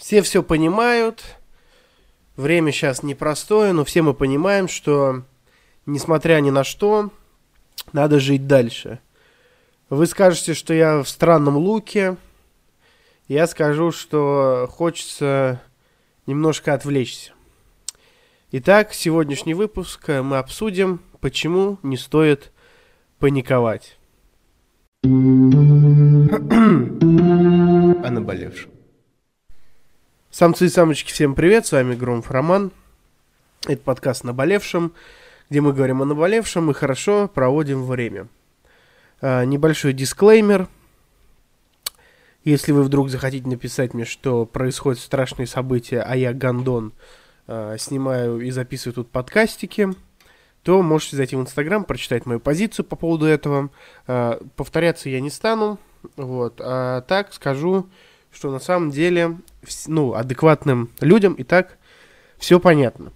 Все все понимают. Время сейчас непростое, но все мы понимаем, что, несмотря ни на что, надо жить дальше. Вы скажете, что я в странном луке. Я скажу, что хочется немножко отвлечься. Итак, сегодняшний выпуск мы обсудим, почему не стоит паниковать. О наболевшем. Самцы и самочки, всем привет, с вами Громов Роман. Это подкаст «Наболевшем», где мы говорим о наболевшем и хорошо проводим время. А, небольшой дисклеймер. Если вы вдруг захотите написать мне, что происходят страшные события, а я гондон, а, снимаю и записываю тут подкастики, то можете зайти в Инстаграм, прочитать мою позицию по поводу этого. А, повторяться я не стану, вот, а так скажу, что на самом деле, ну, адекватным людям и так все понятно.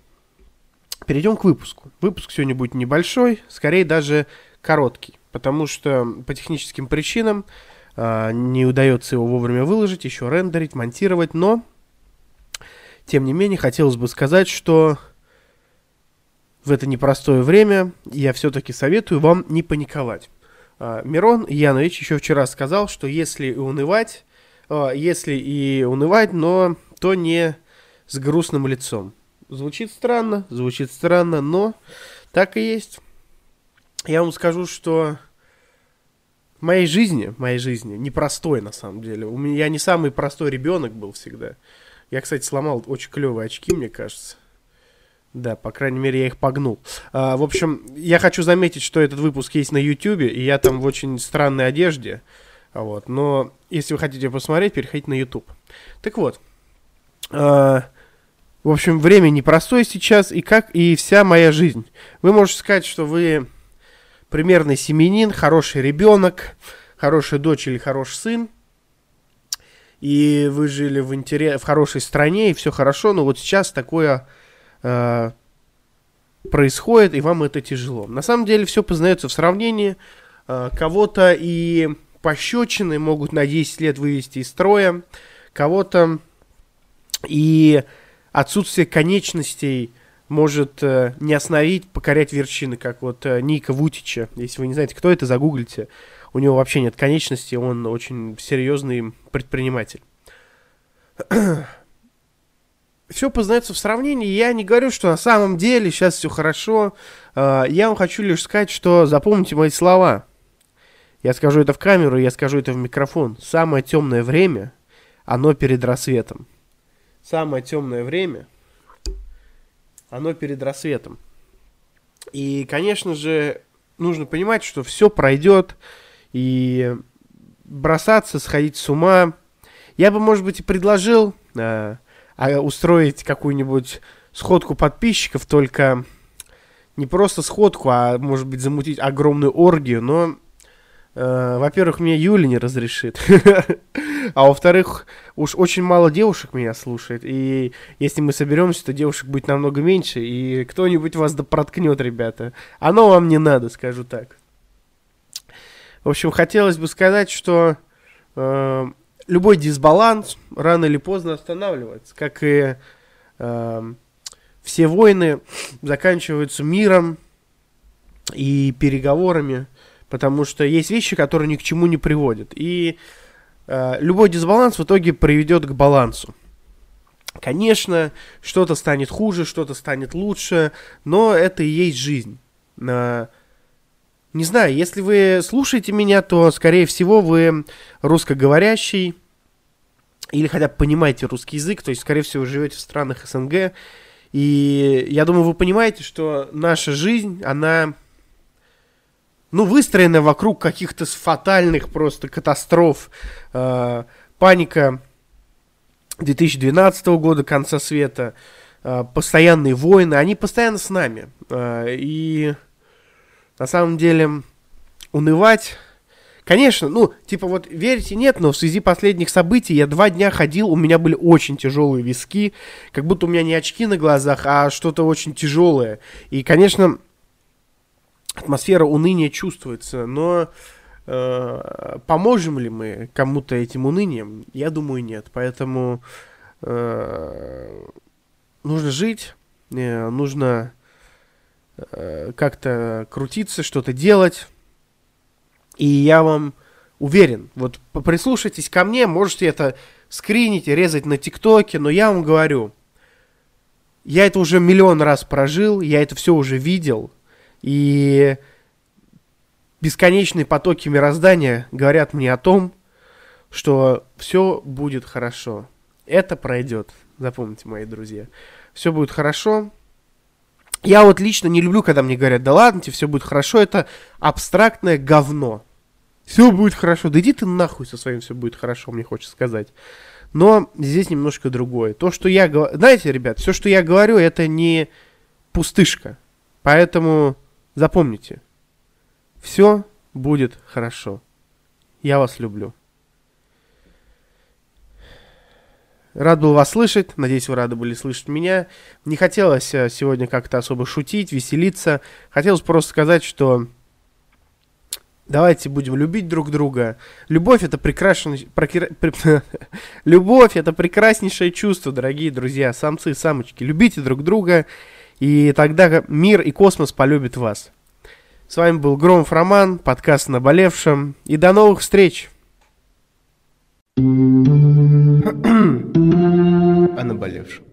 Перейдем к выпуску. Выпуск сегодня будет небольшой, скорее даже короткий, потому что по техническим причинам э, не удается его вовремя выложить, еще рендерить, монтировать, но, тем не менее, хотелось бы сказать, что в это непростое время я все-таки советую вам не паниковать. Э, Мирон Янович еще вчера сказал, что если унывать, а, если и унывать, но то не с грустным лицом. Звучит странно, звучит странно, но так и есть. Я вам скажу, что в моей жизни, в моей жизни, непростой на самом деле. У меня я не самый простой ребенок был всегда. Я, кстати, сломал очень клевые очки, мне кажется. Да, по крайней мере, я их погнул. А, в общем, я хочу заметить, что этот выпуск есть на YouTube, и я там в очень странной одежде. Вот. Но если вы хотите посмотреть, переходите на YouTube. Так вот. Э, в общем, время непростое сейчас, и как и вся моя жизнь. Вы можете сказать, что вы примерный семенин, хороший ребенок, хорошая дочь или хороший сын. И вы жили в, интерес, в хорошей стране, и все хорошо, но вот сейчас такое э, происходит, и вам это тяжело. На самом деле все познается в сравнении. Э, кого-то и пощечины могут на 10 лет вывести из строя, кого-то и отсутствие конечностей может э, не остановить, покорять вершины, как вот э, Ника Вутича. Если вы не знаете, кто это, загуглите. У него вообще нет конечностей, он очень серьезный предприниматель. все познается в сравнении. Я не говорю, что на самом деле сейчас все хорошо. Э, я вам хочу лишь сказать, что запомните мои слова. Я скажу это в камеру, я скажу это в микрофон. Самое темное время, оно перед рассветом. Самое темное время, оно перед рассветом. И, конечно же, нужно понимать, что все пройдет, и бросаться, сходить с ума. Я бы, может быть, и предложил э, устроить какую-нибудь сходку подписчиков, только не просто сходку, а, может быть, замутить огромную оргию, но во-первых, мне Юля не разрешит. а во-вторых, уж очень мало девушек меня слушает. И если мы соберемся, то девушек будет намного меньше. И кто-нибудь вас да проткнет, ребята. Оно вам не надо, скажу так. В общем, хотелось бы сказать, что э, любой дисбаланс рано или поздно останавливается. Как и э, все войны заканчиваются миром и переговорами потому что есть вещи, которые ни к чему не приводят. И э, любой дисбаланс в итоге приведет к балансу. Конечно, что-то станет хуже, что-то станет лучше, но это и есть жизнь. Э, не знаю, если вы слушаете меня, то, скорее всего, вы русскоговорящий или хотя бы понимаете русский язык, то есть, скорее всего, живете в странах СНГ. И я думаю, вы понимаете, что наша жизнь, она ну, выстроена вокруг каких-то фатальных просто катастроф. Э, паника 2012 года, конца света, э, постоянные войны, они постоянно с нами. Э, и на самом деле унывать... Конечно, ну, типа вот верите, нет, но в связи последних событий я два дня ходил, у меня были очень тяжелые виски, как будто у меня не очки на глазах, а что-то очень тяжелое. И, конечно, атмосфера уныния чувствуется, но э, поможем ли мы кому-то этим унынием? Я думаю, нет. Поэтому э, нужно жить, э, нужно э, как-то крутиться, что-то делать. И я вам уверен, вот прислушайтесь ко мне, можете это скринить и резать на ТикТоке, но я вам говорю, я это уже миллион раз прожил, я это все уже видел, и бесконечные потоки мироздания говорят мне о том, что все будет хорошо. Это пройдет, запомните, мои друзья. Все будет хорошо. Я вот лично не люблю, когда мне говорят, да ладно, тебе все будет хорошо, это абстрактное говно. Все будет хорошо. Да иди ты нахуй со своим все будет хорошо, мне хочется сказать. Но здесь немножко другое. То, что я говорю... Знаете, ребят, все, что я говорю, это не пустышка. Поэтому запомните. Все будет хорошо. Я вас люблю. Рад был вас слышать. Надеюсь, вы рады были слышать меня. Не хотелось э, сегодня как-то особо шутить, веселиться. Хотелось просто сказать, что Давайте будем любить друг друга. Любовь это прекрасный... Любовь это прекраснейшее чувство, дорогие друзья, самцы самочки. Любите друг друга, и тогда мир и космос полюбят вас. С вами был Громов Роман, подкаст «Наболевшем», и до новых встреч! О наболевшем.